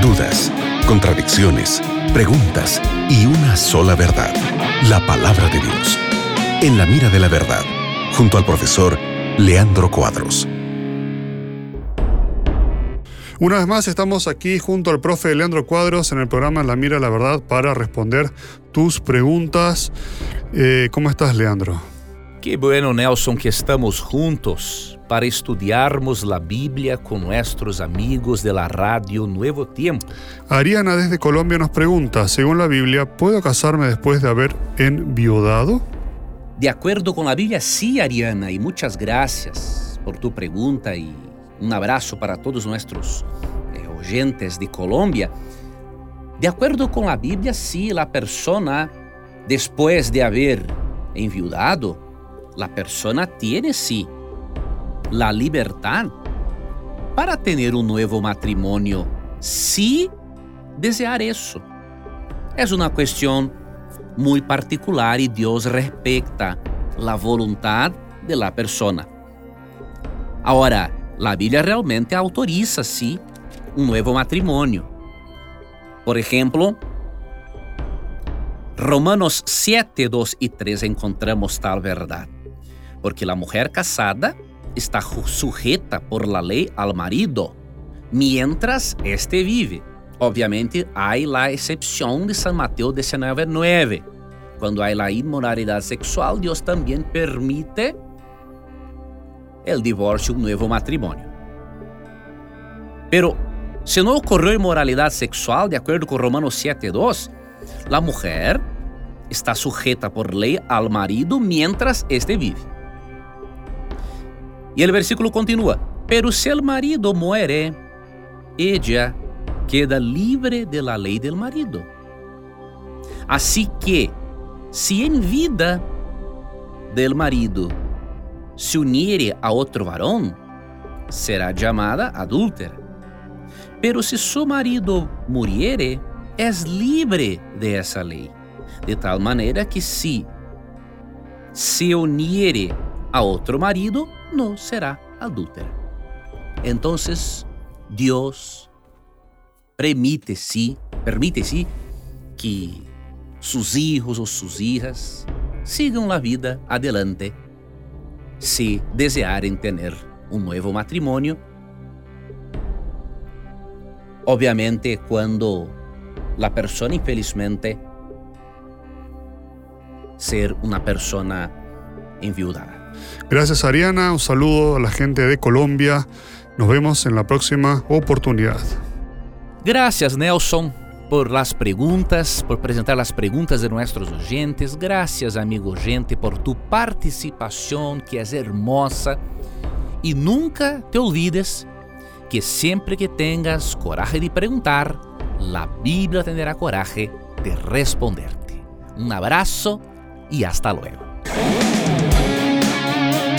dudas, contradicciones, preguntas y una sola verdad, la palabra de Dios. En la mira de la verdad, junto al profesor Leandro Cuadros. Una vez más estamos aquí junto al profe Leandro Cuadros en el programa La Mira la Verdad para responder tus preguntas. Eh, ¿Cómo estás, Leandro? Que bueno, Nelson, que estamos juntos para estudiarmos la Biblia con nuestros amigos de la radio Nuevo Tiempo. Ariana desde Colombia nos pregunta, según la Biblia, ¿puedo casarme después de haber enviudado? De acuerdo con la Biblia, sí, Ariana, y muchas gracias por tu pregunta y un abrazo para todos nuestros eh, oyentes de Colombia. De acuerdo con la Biblia, sí, la persona, después de haber enviudado, la persona tiene sí la libertad para tener un nuevo matrimonio si desear eso. Es una cuestión muy particular y Dios respeta la voluntad de la persona. Ahora, la Biblia realmente autoriza, sí, un nuevo matrimonio. Por ejemplo, Romanos 7, 2 y 3 encontramos tal verdad porque la mujer casada está sujeta por la al marido mientras éste vive. Obviamente hay la excepción de San Mateo 19:9. Cuando hay la inmoralidad sexual, Dios también permite el divorcio, un nuevo matrimonio. Pero si no ocurrió inmoralidad sexual, de acuerdo con Romanos 7:2, la mujer está sujeta por ley al marido mientras éste vive. E o versículo continua: Pero se o marido muere, ella queda livre de la lei del marido. Assim que, se em vida del marido se unire a outro varão, será chamada adúltera. Pero se su marido muriere, es libre de essa lei, de tal maneira que se se uniere a outro marido, no será adúltera. Entonces, Dios permite sí, permite sí que sus hijos o sus hijas sigan la vida adelante si desearen tener un nuevo matrimonio. Obviamente, cuando la persona infelizmente ser una persona enviudada. Gracias Ariana, un saludo a la gente de Colombia. Nos vemos en la próxima oportunidad. Gracias Nelson por las preguntas, por presentar las preguntas de nuestros oyentes. Gracias amigo gente por tu participación que es hermosa. Y nunca te olvides que siempre que tengas coraje de preguntar, la Biblia tendrá coraje de responderte. Un abrazo y hasta luego.